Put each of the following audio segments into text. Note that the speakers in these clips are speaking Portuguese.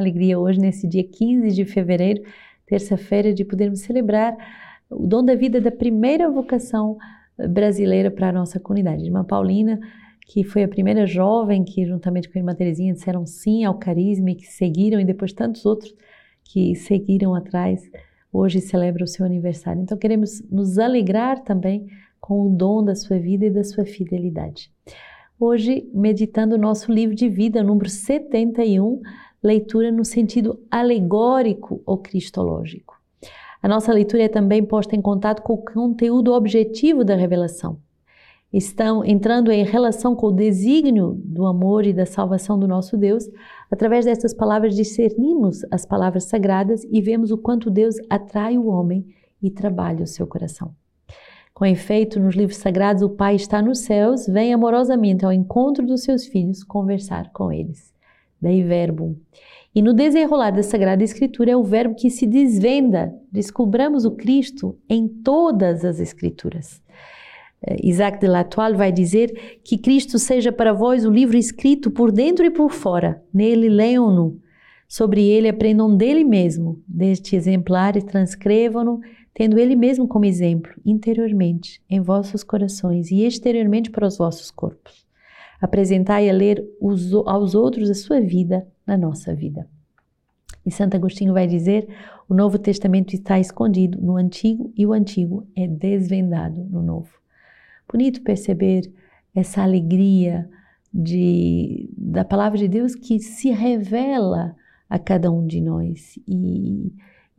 alegria hoje, nesse dia 15 de fevereiro, terça-feira, de podermos celebrar o dom da vida da primeira vocação brasileira para a nossa comunidade. Irmã Paulina, que foi a primeira jovem que, juntamente com a irmã Terezinha, disseram sim ao carisma e que seguiram, e depois tantos outros que seguiram atrás, hoje celebra o seu aniversário. Então, queremos nos alegrar também com o dom da sua vida e da sua fidelidade. Hoje, meditando o nosso livro de vida, número 71, leitura no sentido alegórico ou cristológico. A nossa leitura é também posta em contato com o conteúdo objetivo da revelação. Estão entrando em relação com o desígnio do amor e da salvação do nosso Deus. Através dessas palavras discernimos as palavras sagradas e vemos o quanto Deus atrai o homem e trabalha o seu coração. Com efeito, nos livros sagrados, o Pai está nos céus, vem amorosamente ao encontro dos seus filhos conversar com eles. Daí, verbo. E no desenrolar da Sagrada Escritura é o verbo que se desvenda. Descobramos o Cristo em todas as Escrituras. Eh, Isaac de Latoile vai dizer que Cristo seja para vós o livro escrito por dentro e por fora. Nele leiam-no. Sobre ele aprendam dele mesmo. Deste exemplar e transcrevam-no tendo Ele mesmo como exemplo, interiormente, em vossos corações e exteriormente para os vossos corpos. Apresentai a ler os, aos outros a sua vida na nossa vida. E Santo Agostinho vai dizer: o Novo Testamento está escondido no Antigo e o Antigo é desvendado no Novo. Bonito perceber essa alegria de, da palavra de Deus que se revela a cada um de nós e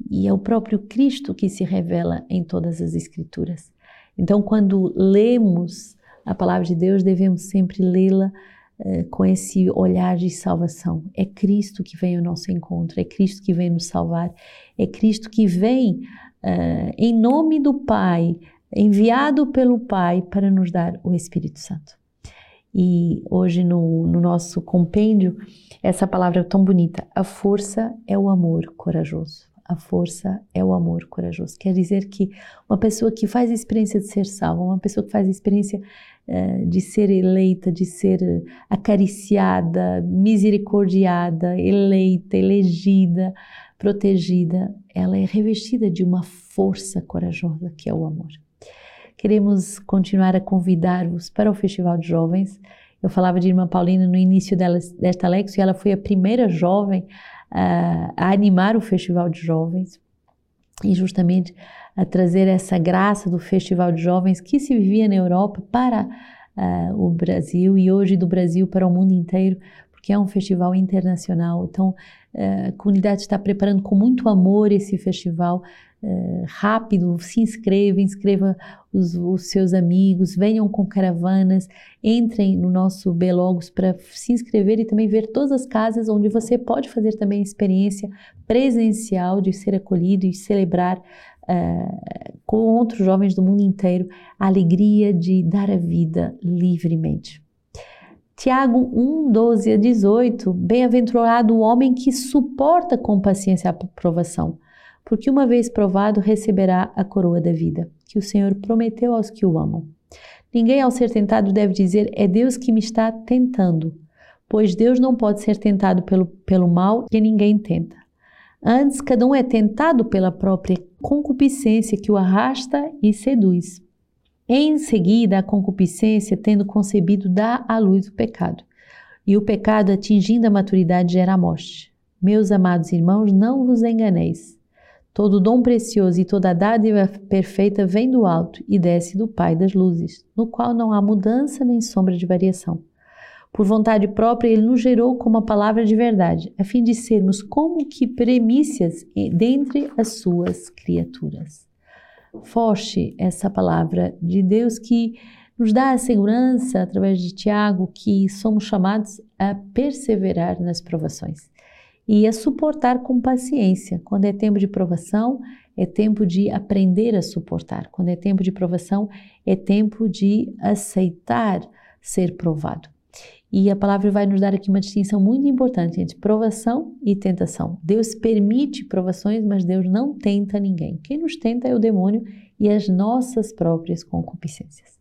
e é o próprio Cristo que se revela em todas as Escrituras. Então, quando lemos a palavra de Deus, devemos sempre lê-la uh, com esse olhar de salvação. É Cristo que vem ao nosso encontro, é Cristo que vem nos salvar, é Cristo que vem uh, em nome do Pai, enviado pelo Pai para nos dar o Espírito Santo. E hoje no, no nosso compêndio, essa palavra é tão bonita. A força é o amor corajoso. A força é o amor corajoso. Quer dizer que uma pessoa que faz a experiência de ser salva, uma pessoa que faz a experiência uh, de ser eleita, de ser acariciada, misericordiada, eleita, elegida, protegida, ela é revestida de uma força corajosa que é o amor. Queremos continuar a convidar-vos para o Festival de Jovens. Eu falava de Irmã Paulina no início dela, desta Lexo e ela foi a primeira jovem a, animar o Festival de Jovens e justamente a trazer essa graça do Festival de Jovens que se vivia na Europa para uh, o Brasil e hoje do Brasil para o mundo inteiro, porque é um festival internacional. Então, uh, a comunidade está preparando com muito amor esse festival eh, rápido, se inscreva, inscreva os, os, seus amigos, venham com caravanas, entrem no nosso Belogos para se inscrever e também ver todas as casas onde você pode fazer também a experiência presencial de ser acolhido e celebrar uh, com outros jovens do mundo inteiro a alegria de dar a vida livremente. Tiago 1, 12 a 18, bem-aventurado o homem que suporta com paciência a provação porque uma vez provado receberá a coroa da vida, que o Senhor prometeu aos que o amam. Ninguém ao ser tentado deve dizer é Deus que me está tentando, pois Deus não pode ser tentado pelo, pelo mal que ninguém tenta. Antes, cada um é tentado pela própria concupiscência que o arrasta e seduz. Em seguida, a concupiscência, tendo concebido, dá à luz o pecado. E o pecado, atingindo a maturidade, gera a morte. Meus amados irmãos, não vos enganeis. Todo dom precioso e toda dádiva perfeita vem do alto e desce do Pai das luzes, no qual não há mudança nem sombra de variação. Por vontade própria, ele nos gerou como a palavra de verdade, a fim de sermos como que premissas dentre as suas criaturas. Forte essa palavra de Deus que nos dá a segurança, através de Tiago, que somos chamados a perseverar nas provações e a suportar com paciência. Quando é tempo de provação, é tempo de aprender a suportar. Quando é tempo de provação, é tempo de aceitar ser provado. E a palavra vai nos dar aqui uma distinção muito importante entre provação e tentação. Deus permite provações, mas Deus não tenta ninguém. Quem nos tenta é o demônio e as nossas próprias concupiscências.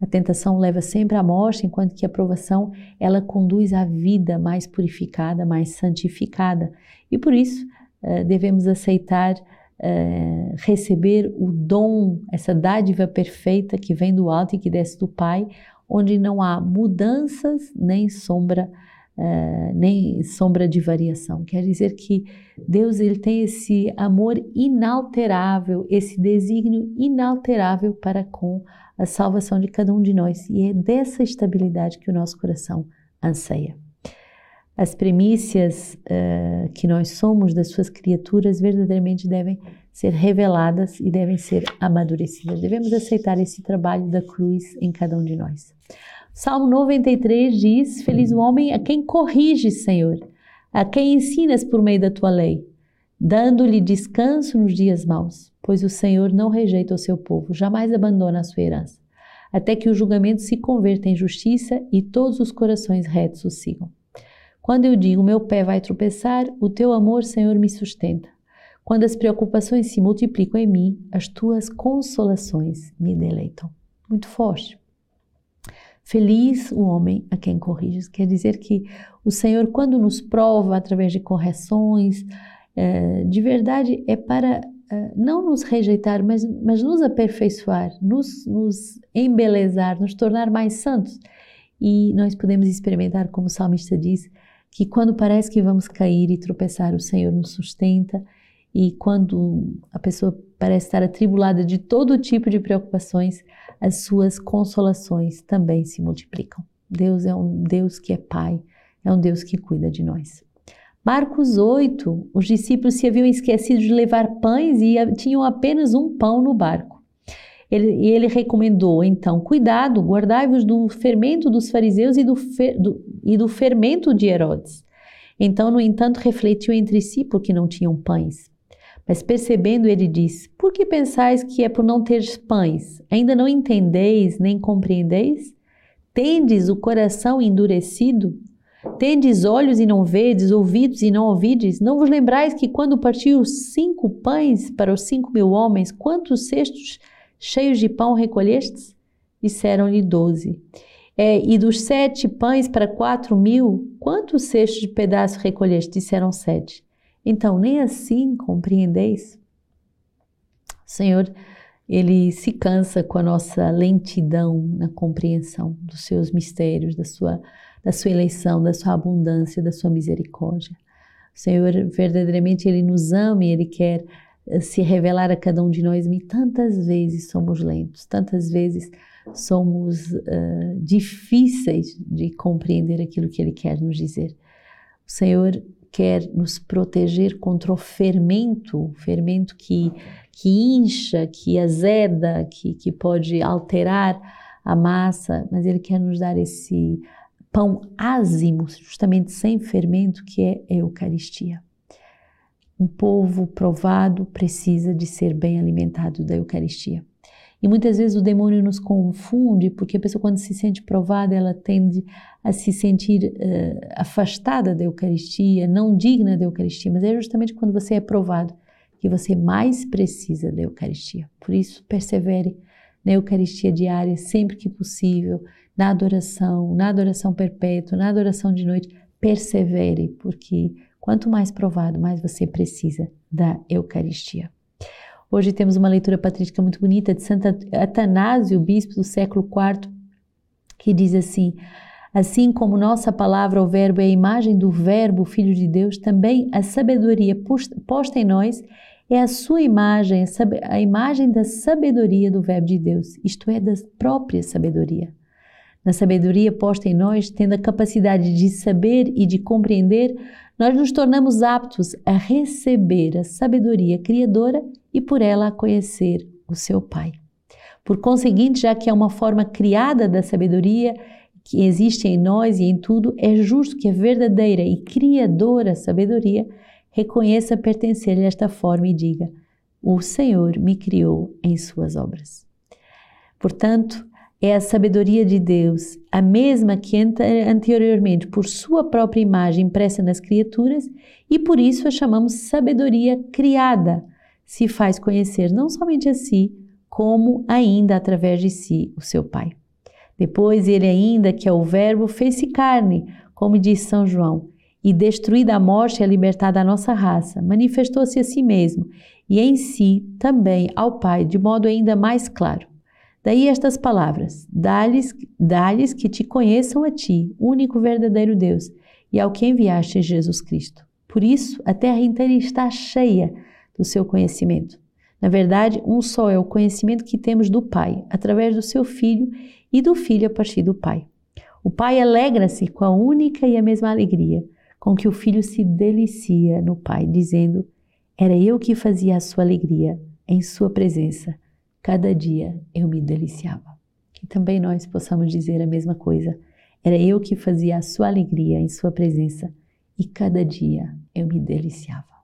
A tentação leva sempre à morte, enquanto que a provação ela conduz à vida mais purificada, mais santificada. E por isso uh, devemos aceitar uh, receber o dom, essa dádiva perfeita que vem do alto e que desce do Pai, onde não há mudanças nem sombra Uh, nem sombra de variação. Quer dizer que Deus ele tem esse amor inalterável, esse desígnio inalterável para com a salvação de cada um de nós. E é dessa estabilidade que o nosso coração anseia. As premissas uh, que nós somos das suas criaturas verdadeiramente devem ser reveladas e devem ser amadurecidas. Devemos aceitar esse trabalho da cruz em cada um de nós. Salmo 93 diz: Feliz o homem a quem corriges, Senhor, a quem ensinas por meio da tua lei, dando-lhe descanso nos dias maus pois o Senhor não rejeita o seu povo, jamais abandona a sua herança, até que o julgamento se converta em justiça e todos os corações retos o sigam. Quando eu digo, meu pé vai tropeçar, o teu amor, Senhor, me sustenta. Quando as preocupações se multiplicam em mim, as tuas consolações me deleitam. Muito forte. Feliz o homem a quem corriges. Quer dizer que o Senhor, quando nos prova através de correções, eh, de verdade é para ah, não nos rejeitar, mas, mas nos aperfeiçoar, nos, nos embelezar, nos tornar mais santos. E nós podemos experimentar, como o salmista diz, que quando parece que vamos cair e tropeçar, o Senhor nos sustenta, e quando a pessoa parece estar atribulada de todo tipo de preocupações, as suas consolações também se multiplicam. Deus é um Deus que é Pai, é um Deus que cuida de nós. Marcos 8, os discípulos se haviam esquecido de levar pães e tinham apenas um pão no barco. Ele, e ele recomendou, então, cuidado, guardai-vos do fermento dos fariseus e do, fer, do, e do fermento de Herodes. Então, no entanto, refletiu entre si porque não tinham pães. Mas percebendo, ele disse: Por que pensais que é por não teres pães? Ainda não entendeis nem compreendeis? Tendes o coração endurecido? Tendes olhos e não vedes, ouvidos e não ouvides? Não vos lembrais que quando partiu cinco pães para os cinco mil homens, quantos cestos cheios de pão recolhestes? Disseram-lhe doze. É, e dos sete pães para quatro mil, quantos cestos de pedaço recolheste? Disseram sete. Então, nem assim compreendeis? O Senhor, Ele se cansa com a nossa lentidão na compreensão dos seus mistérios, da sua da sua eleição, da sua abundância, da sua misericórdia. O Senhor verdadeiramente ele nos ama e ele quer se revelar a cada um de nós, e tantas vezes somos lentos, tantas vezes somos uh, difíceis de compreender aquilo que Ele quer nos dizer. O Senhor quer nos proteger contra o fermento, fermento que, que incha, que azeda, que, que pode alterar a massa, mas Ele quer nos dar esse pão ázimo, justamente sem fermento, que é a Eucaristia. Um povo provado precisa de ser bem alimentado da Eucaristia. E muitas vezes o demônio nos confunde, porque a pessoa, quando se sente provada, ela tende a se sentir uh, afastada da Eucaristia, não digna da Eucaristia. Mas é justamente quando você é provado que você mais precisa da Eucaristia. Por isso, persevere na Eucaristia diária sempre que possível na adoração, na adoração perpétua, na adoração de noite, persevere, porque quanto mais provado, mais você precisa da Eucaristia. Hoje temos uma leitura patrística muito bonita de Santo Atanásio, bispo do século IV, que diz assim: Assim como nossa palavra, o Verbo, é a imagem do Verbo, Filho de Deus, também a sabedoria posta em nós é a sua imagem, a imagem da sabedoria do Verbo de Deus, isto é, da própria sabedoria na sabedoria posta em nós, tendo a capacidade de saber e de compreender, nós nos tornamos aptos a receber a sabedoria criadora e por ela a conhecer o seu Pai. Por conseguinte, já que é uma forma criada da sabedoria que existe em nós e em tudo, é justo que a verdadeira e criadora sabedoria reconheça pertencer a esta forma e diga: O Senhor me criou em suas obras. Portanto, é a sabedoria de Deus, a mesma que anteriormente, por sua própria imagem impressa nas criaturas, e por isso a chamamos sabedoria criada, se faz conhecer não somente a si, como ainda através de si o seu Pai. Depois ele ainda, que é o Verbo, fez-se carne, como diz São João, e destruída a morte e libertada a nossa raça, manifestou-se a si mesmo e em si também ao Pai, de modo ainda mais claro. Daí estas palavras: Dá-lhes dá que te conheçam a ti, único verdadeiro Deus, e ao que enviaste Jesus Cristo. Por isso, a terra inteira está cheia do seu conhecimento. Na verdade, um só é o conhecimento que temos do Pai, através do seu Filho, e do Filho a partir do Pai. O Pai alegra-se com a única e a mesma alegria com que o Filho se delicia no Pai, dizendo: Era eu que fazia a sua alegria em Sua presença. Cada dia eu me deliciava. Que também nós possamos dizer a mesma coisa. Era eu que fazia a sua alegria em Sua presença e cada dia eu me deliciava.